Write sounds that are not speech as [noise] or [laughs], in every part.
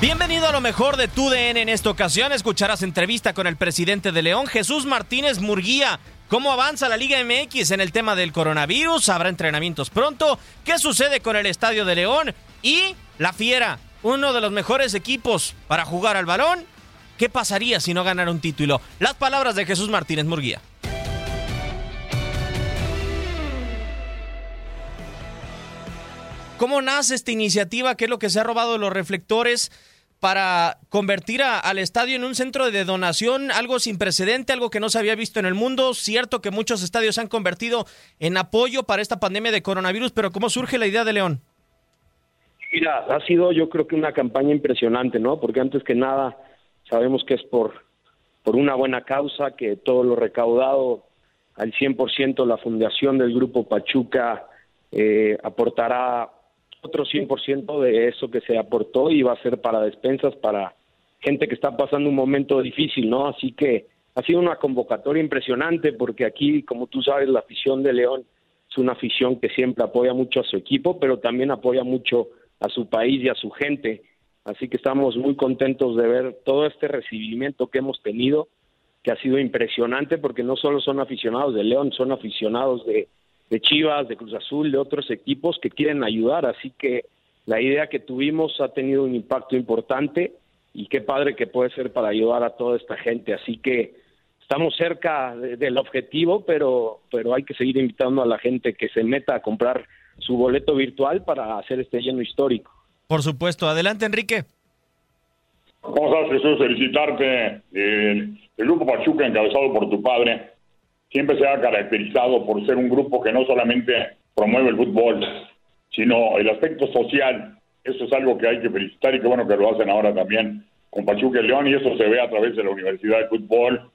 Bienvenido a lo mejor de tu DN en esta ocasión. Escucharás entrevista con el presidente de León, Jesús Martínez Murguía. ¿Cómo avanza la Liga MX en el tema del coronavirus? ¿Habrá entrenamientos pronto? ¿Qué sucede con el Estadio de León? Y la Fiera, uno de los mejores equipos para jugar al balón. ¿Qué pasaría si no ganara un título? Las palabras de Jesús Martínez Murguía. ¿Cómo nace esta iniciativa? ¿Qué es lo que se ha robado de los reflectores para convertir a- al estadio en un centro de donación? Algo sin precedente, algo que no se había visto en el mundo. Cierto que muchos estadios se han convertido en apoyo para esta pandemia de coronavirus, pero ¿cómo surge la idea de León? Mira, ha sido yo creo que una campaña impresionante, ¿no? Porque antes que nada sabemos que es por, por una buena causa, que todo lo recaudado al 100% la fundación del Grupo Pachuca eh, aportará otro 100% de eso que se aportó y va a ser para despensas para gente que está pasando un momento difícil, ¿no? Así que ha sido una convocatoria impresionante porque aquí, como tú sabes, la afición de León es una afición que siempre apoya mucho a su equipo, pero también apoya mucho a su país y a su gente. Así que estamos muy contentos de ver todo este recibimiento que hemos tenido, que ha sido impresionante porque no solo son aficionados de León, son aficionados de, de Chivas, de Cruz Azul, de otros equipos que quieren ayudar. Así que la idea que tuvimos ha tenido un impacto importante y qué padre que puede ser para ayudar a toda esta gente. Así que estamos cerca de- del objetivo, pero, pero hay que seguir invitando a la gente que se meta a comprar su boleto virtual para hacer este lleno histórico. Por supuesto. Adelante, Enrique. ¿Cómo estás, Jesús? Felicitarte. El, el grupo Pachuca, encabezado por tu padre, siempre se ha caracterizado por ser un grupo que no solamente promueve el fútbol, sino el aspecto social. Eso es algo que hay que felicitar y qué bueno que lo hacen ahora también con Pachuca y León, y eso se ve a través de la Universidad de Fútbol,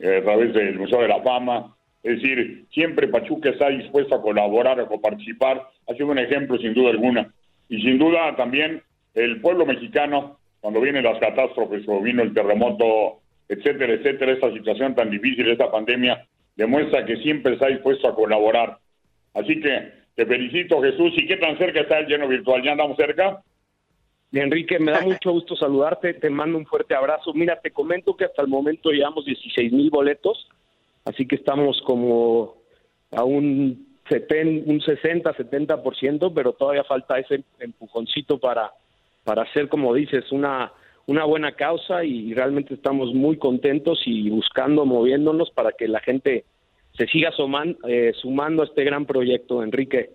eh, a través del Museo de la Fama. Es decir, siempre Pachuca está dispuesto a colaborar, a participar. Ha sido un ejemplo, sin duda alguna. Y sin duda también el pueblo mexicano, cuando vienen las catástrofes, o vino el terremoto, etcétera, etcétera, esta situación tan difícil, esta pandemia, demuestra que siempre está dispuesto a colaborar. Así que te felicito, Jesús. ¿Y qué tan cerca está el lleno virtual? ¿Ya andamos cerca? Enrique, me da [laughs] mucho gusto saludarte, te mando un fuerte abrazo. Mira, te comento que hasta el momento llevamos 16 mil boletos, así que estamos como a un, seten- un 60, 70%, pero todavía falta ese empujoncito para, para hacer, como dices, una, una buena causa y realmente estamos muy contentos y buscando, moviéndonos para que la gente se siga suman- eh, sumando a este gran proyecto, Enrique.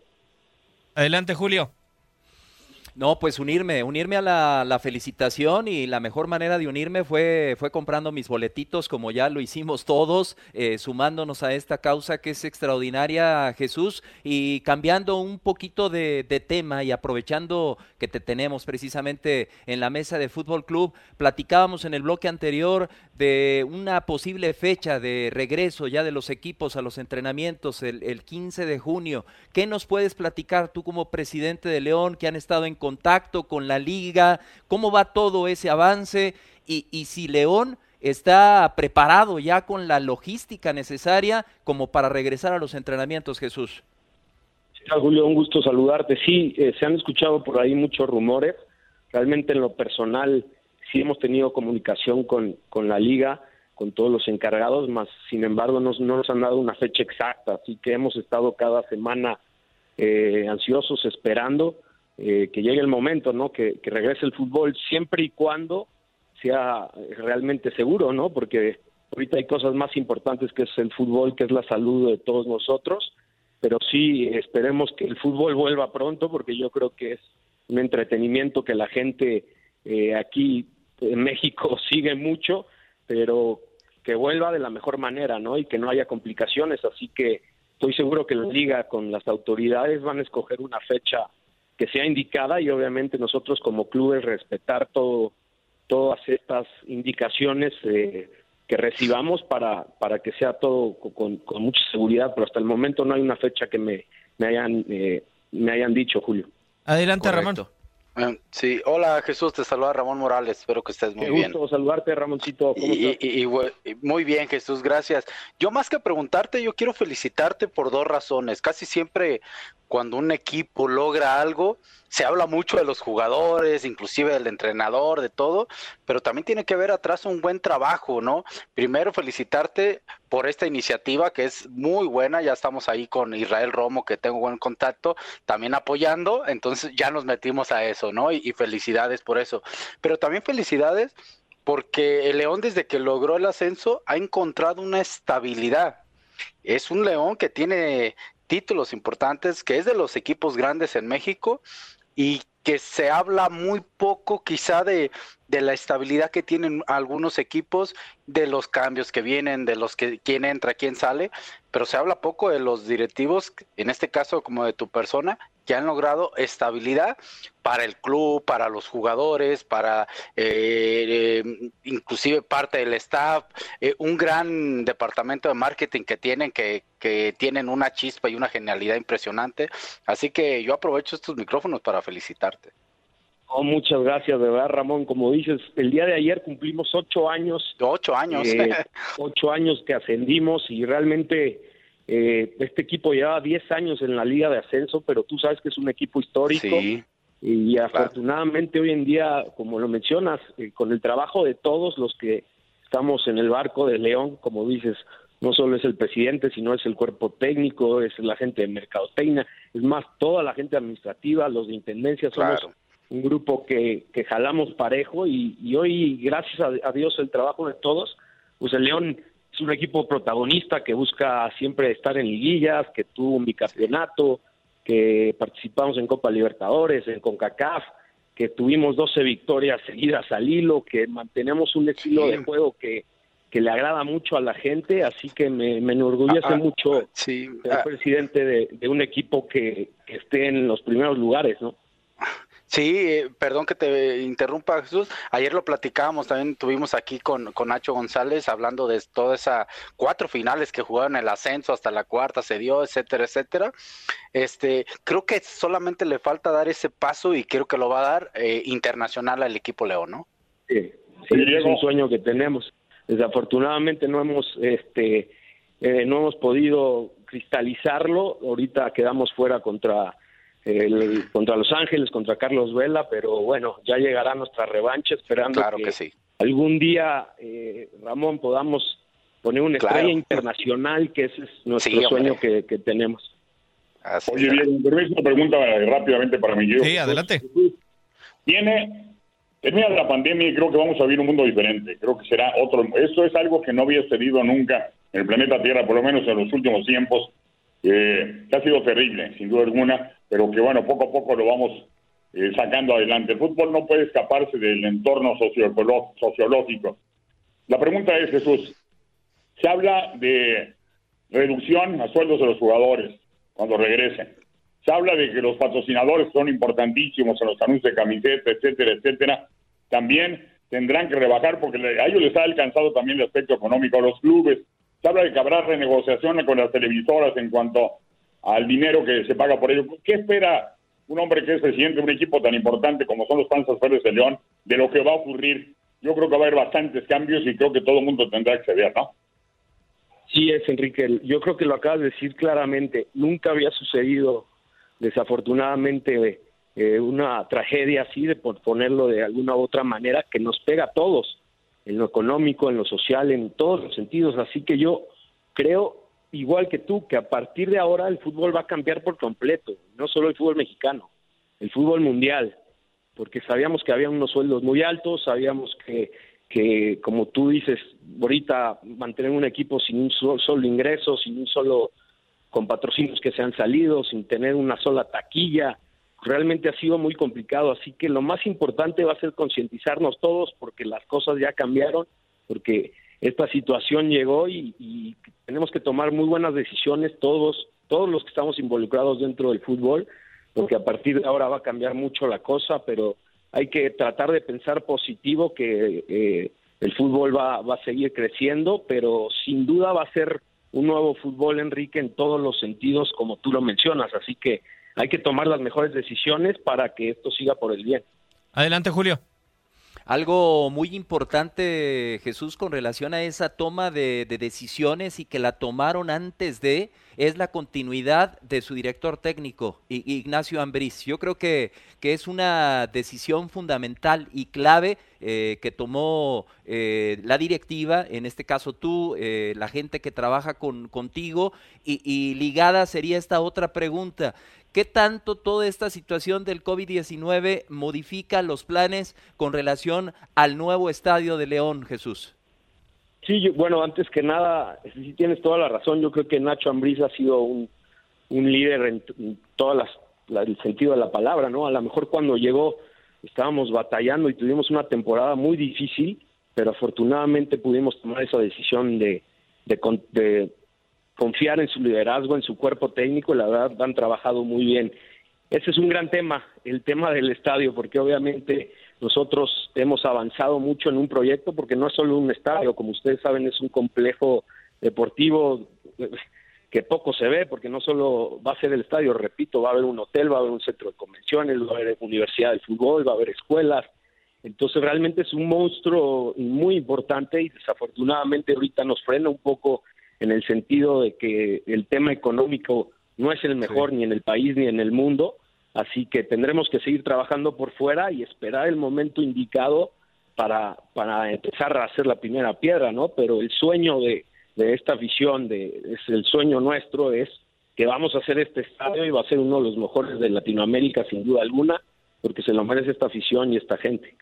Adelante, Julio. No, pues unirme, unirme a la, felicitación y la mejor manera de unirme fue, fue comprando mis boletitos como ya lo hicimos todos, eh, sumándonos a esta causa que es extraordinaria, Jesús, y cambiando un poquito de, tema y aprovechando que te tenemos precisamente en la mesa de Fútbol Club, platicábamos en el bloque anterior de una posible fecha de regreso ya de los equipos a los entrenamientos el, el 15 de junio. ¿Qué nos puedes platicar tú como presidente de León que han estado en contacto con la liga, cómo va todo ese avance y, si León está preparado ya con la logística necesaria como para regresar a los entrenamientos, Jesús. Julio, un gusto saludarte. Sí, eh, se han escuchado por ahí muchos rumores. Realmente en lo personal sí hemos tenido comunicación con, con la liga, con todos los encargados, más sin embargo no, no nos han dado una fecha exacta, así que hemos estado cada semana eh, ansiosos esperando eh, que llegue el momento, ¿no? Que, regrese el fútbol siempre y cuando sea realmente seguro, ¿no? Porque ahorita hay cosas más importantes que es el fútbol, que es la salud de todos nosotros, pero sí esperemos que el fútbol vuelva pronto, porque yo creo que es un entretenimiento que la gente eh, aquí en México [laughs] sigue mucho, pero que vuelva de la mejor manera, ¿no? Y que no haya complicaciones, así que estoy seguro que la liga con las autoridades van a escoger una fecha que sea indicada y obviamente nosotros como clubes respetar todo, todas estas indicaciones eh, que recibamos para, para que sea todo con, mucha seguridad, pero hasta el momento no hay una fecha que me, me hayan, eh, me hayan dicho, Julio. Adelante, Ramón. Em, sí, hola Jesús, te saluda Ramón Morales, espero que estés muy bien. Qué gusto saludarte, Ramoncito. y, muy bien, Jesús, gracias. Yo más que preguntarte, yo quiero felicitarte por dos razones. Casi siempre cuando un equipo logra algo, se habla mucho de los jugadores, inclusive del entrenador, de todo, pero también tiene que haber atrás un buen trabajo, ¿no? Primero felicitarte por esta iniciativa que es muy buena, ya estamos ahí con Israel Romo, que tengo buen contacto, también apoyando, entonces ya nos metimos a eso, ¿no? Y, y felicidades por eso. Pero también felicidades porque el León desde que logró el ascenso ha encontrado una estabilidad. Es un León que tiene títulos importantes, que es de los equipos grandes en México y que se habla muy poco quizá de, de, la estabilidad que tienen algunos equipos, de los cambios que vienen, de los que quién entra, quién sale, pero se habla poco de los directivos, en este caso como de tu persona, que han logrado estabilidad para el club, para los jugadores, para eh, eh, inclusive parte del staff, eh, un gran departamento de marketing que tienen, que, que tienen una chispa y una genialidad impresionante. Así que yo aprovecho estos micrófonos para felicitarte. Oh, muchas gracias, de verdad, Ramón. Como dices, el día de ayer cumplimos ocho años. Ocho años. [laughs] ocho años que ascendimos y realmente eh, este equipo lleva 10 años en la liga de ascenso, pero tú sabes que es un equipo histórico. y afortunadamente hoy en día, como lo mencionas, eh, con el trabajo de todos los que estamos en el barco de León, como dices, no solo es el presidente, sino es el cuerpo técnico, es la gente de mercadotecnia, es más, toda la gente administrativa, los de intendencia, somos un grupo que, que jalamos parejo y, y hoy, gracias a, a, Dios, el trabajo de todos, pues el León es un equipo protagonista que busca siempre estar en liguillas, que tuvo un bicampeonato, que participamos en Copa Libertadores, en CONCACAF, que tuvimos 12 victorias seguidas al hilo, que mantenemos un estilo de juego que, que le agrada mucho a la gente, así que me, enorgullece ah, ah, mucho ser ah. presidente de, de, un equipo que, que esté en los primeros lugares, ¿no? Sí, eh, perdón que te interrumpa Jesús. Ayer lo platicábamos, también tuvimos aquí con, con Nacho González hablando de todas esas cuatro finales que jugaron el ascenso, hasta la cuarta se dio, etcétera, etcétera. Este, creo que solamente le falta dar ese paso y creo que lo va a dar eh, internacional al equipo León, ¿no? Sí, es un sueño que tenemos. Desafortunadamente no hemos, este, eh, no hemos podido cristalizarlo. Ahorita quedamos fuera contra el, contra Los Ángeles, contra Carlos Vela, pero bueno, ya llegará nuestra revancha esperando que, algún día, eh, Ramón, podamos poner una estrella internacional, que ese es nuestro sueño que, tenemos. Oye, bien, una pregunta rápidamente para mí. Sí, adelante. Tiene, termina la pandemia y creo que vamos a vivir un mundo diferente. Creo que será otro. Esto es algo que no había sucedido nunca en el planeta Tierra, por lo menos en los últimos tiempos, eh, que ha sido terrible, sin duda alguna pero que bueno, poco a poco lo vamos eh, sacando adelante. El fútbol no puede escaparse del entorno sociológico. La pregunta es, Jesús, se habla de reducción a sueldos de los jugadores cuando regresen. Se habla de que los patrocinadores son importantísimos en los anuncios de camiseta, etcétera, etcétera. También tendrán que rebajar porque a ellos les ha alcanzado también el aspecto económico a los clubes. Se habla de que habrá renegociaciones con las televisoras en cuanto al dinero que se paga por ello. ¿Qué espera un hombre que es presidente de un equipo tan importante como son los Panzas Verdes de León de lo que va a ocurrir? Yo creo que va a haber bastantes cambios y creo que todo el mundo tendrá que ceder, ¿no? Sí, es Enrique. Yo creo que lo acabas de decir claramente. Nunca había sucedido, desafortunadamente, eh, una tragedia así, de por ponerlo de alguna u otra manera, que nos pega a todos, en lo económico, en lo social, en todos los sentidos. Así que yo creo, igual que tú, que a partir de ahora el fútbol va a cambiar por completo. No solo el fútbol mexicano, el fútbol mundial. Porque sabíamos que había unos sueldos muy altos, sabíamos que que como tú dices, ahorita mantener un equipo sin un solo, ingreso, sin un solo con patrocinios que se han salido, sin tener una sola taquilla, realmente ha sido muy complicado, así que lo más importante va a ser concientizarnos todos porque las cosas ya cambiaron, porque esta situación llegó y, tenemos que tomar muy buenas decisiones todos, todos los que estamos involucrados dentro del fútbol, porque a partir de ahora va a cambiar mucho la cosa, pero hay que tratar de pensar positivo que eh, el fútbol va, va a seguir creciendo, pero sin duda va a ser un nuevo fútbol, Enrique, en todos los sentidos, como tú lo mencionas. Así que hay que tomar las mejores decisiones para que esto siga por el bien. Adelante, Julio. Algo muy importante, Jesús, con relación a esa toma de, decisiones y que la tomaron antes de, es la continuidad de su director técnico, Ignacio Ambriz. Yo creo que, que es una decisión fundamental y clave eh, que tomó eh, la directiva, en este caso tú, eh, la gente que trabaja con, contigo, y, y ligada sería esta otra pregunta. ¿Qué tanto toda esta situación del COVID-19 modifica los planes con relación al nuevo estadio de León, Jesús? Sí, bueno, antes que nada, si tienes toda la razón, yo creo que Nacho Ambriz ha sido un, líder en, todas las, el sentido de la palabra, ¿no? A lo mejor cuando llegó estábamos batallando y tuvimos una temporada muy difícil, pero afortunadamente pudimos tomar esa decisión de, de, de confiar en su liderazgo, en su cuerpo técnico, la verdad han trabajado muy bien. Ese es un gran tema, el tema del estadio, porque obviamente nosotros hemos avanzado mucho en un proyecto, porque no es solo un estadio, como ustedes saben, es un complejo deportivo que poco se ve, porque no solo va a ser el estadio, repito, va a haber un hotel, va a haber un centro de convenciones, va a haber universidad de fútbol, va a haber escuelas. Entonces realmente es un monstruo muy importante y desafortunadamente ahorita nos frena un poco en el sentido de que el tema económico no es el mejor ni en el país ni en el mundo, así que tendremos que seguir trabajando por fuera y esperar el momento indicado para, para empezar a hacer la primera piedra, ¿no? Pero el sueño de, de esta visión, de, es el sueño nuestro es que vamos a hacer este estadio y va a ser uno de los mejores de Latinoamérica sin duda alguna, porque se lo merece esta afición y esta gente.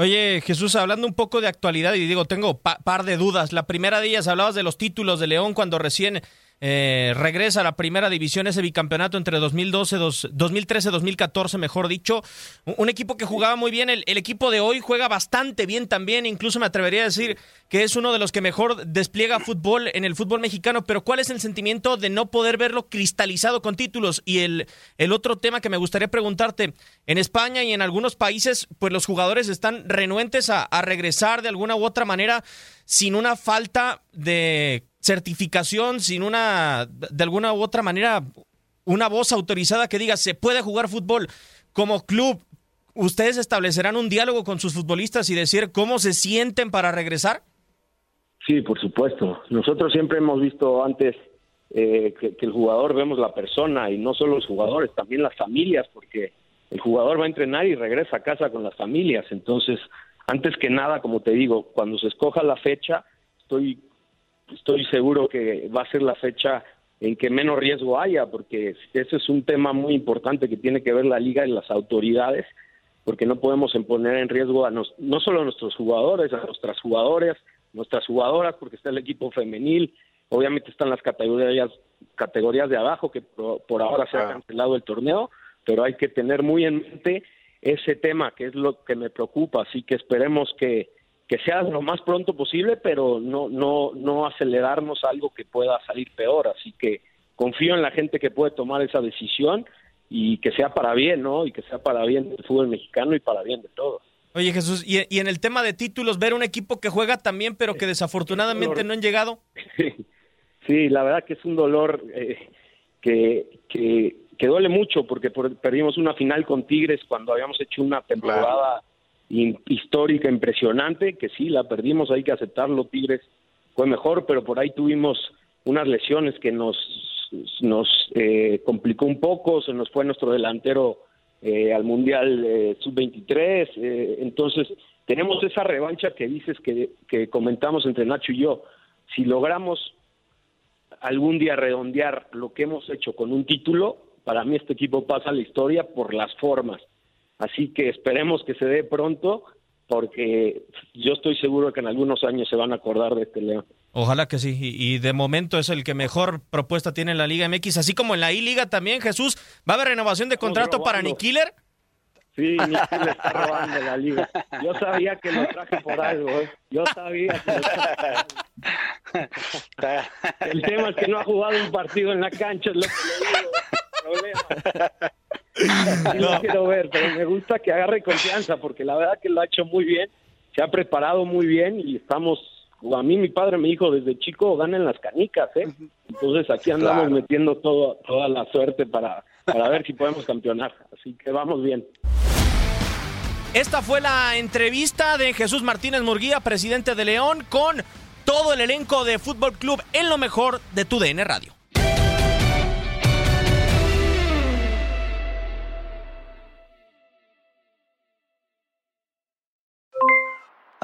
Oye, Jesús, hablando un poco de actualidad, y digo, tengo par de dudas. La primera de ellas, hablabas de los títulos de León cuando recién eh, regresa a la primera división, ese bicampeonato entre 2012, 2013, 2014, mejor dicho. Un, equipo que jugaba muy bien. El, equipo de hoy juega bastante bien también. Incluso me atrevería a decir que es uno de los que mejor despliega fútbol en el fútbol mexicano. Pero ¿cuál es el sentimiento de no poder verlo cristalizado con títulos? Y el, el otro tema que me gustaría preguntarte: en España y en algunos países, pues los jugadores están renuentes a regresar de alguna u otra manera sin una falta de certificación, sin una, de alguna u otra manera, una voz autorizada que diga se puede jugar fútbol como club. ¿Ustedes establecerán un diálogo con sus futbolistas y decir cómo se sienten para regresar? Sí, por supuesto. Nosotros siempre hemos visto antes eh, que, que, el jugador vemos la persona y no solo los jugadores, también las familias, porque el jugador va a entrenar y regresa a casa con las familias. Entonces, antes que nada, como te digo, cuando se escoja la fecha, estoy estoy seguro que va a ser la fecha en que menos riesgo haya, porque ese es un tema muy importante que tiene que ver la liga y las autoridades, porque no podemos poner en riesgo a nos, no solo a nuestros jugadores, a nuestras jugadoras, nuestras jugadoras, porque está el equipo femenil, obviamente están las categorías categorías de abajo que por, ahora se ha cancelado el torneo, pero hay que tener muy en mente ese tema que es lo que me preocupa, así que esperemos que, que sea lo más pronto posible, pero no, no, no acelerarnos algo que pueda salir peor, así que confío en la gente que puede tomar esa decisión y que sea para bien, ¿no? Y que sea para bien del fútbol mexicano y para bien de todos. Oye Jesús, y, y en el tema de títulos, ver un equipo que juega también, pero que desafortunadamente no han llegado. [laughs] Sí, la verdad que es un dolor eh, que, que, que, duele mucho porque perdimos una final con Tigres cuando habíamos hecho una temporada histórica impresionante, que sí, la perdimos, hay que aceptarlo, Tigres fue mejor, pero por ahí tuvimos unas lesiones que nos, nos eh, complicó un poco, se nos fue nuestro delantero eh, al Mundial eh, Sub-23, entonces tenemos esa revancha que dices que, que comentamos entre Nacho y yo, si logramos algún día redondear lo que hemos hecho con un título, para mí este equipo pasa a la historia por las formas. Así que esperemos que se dé pronto, porque yo estoy seguro que en algunos años se van a acordar de este León. Ojalá que sí, y, de momento es el que mejor propuesta tiene en la Liga MX, así como en la I-Liga también, Jesús. ¿Va a haber renovación de contrato para Nikiller? Sí, Nikiller está robando la Liga. Yo sabía que lo traje por algo, ¿eh? Yo sabía que lo traje [laughs] El tema es que no ha jugado un partido en la cancha, es lo que le digo. No. [laughs] quiero ver, pero me gusta que agarre confianza porque la verdad que lo ha hecho muy bien, se ha preparado muy bien y estamos, a mí mi padre me dijo desde chico ganan las canicas, ¿eh? Entonces aquí andamos metiendo todo, toda la suerte para, para ver si podemos campeonar, así que vamos bien. Esta fue la entrevista de Jesús Martínez Murguía, presidente de León, con todo el elenco de Fútbol Club en lo mejor de tu DN Radio.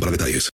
para detalles.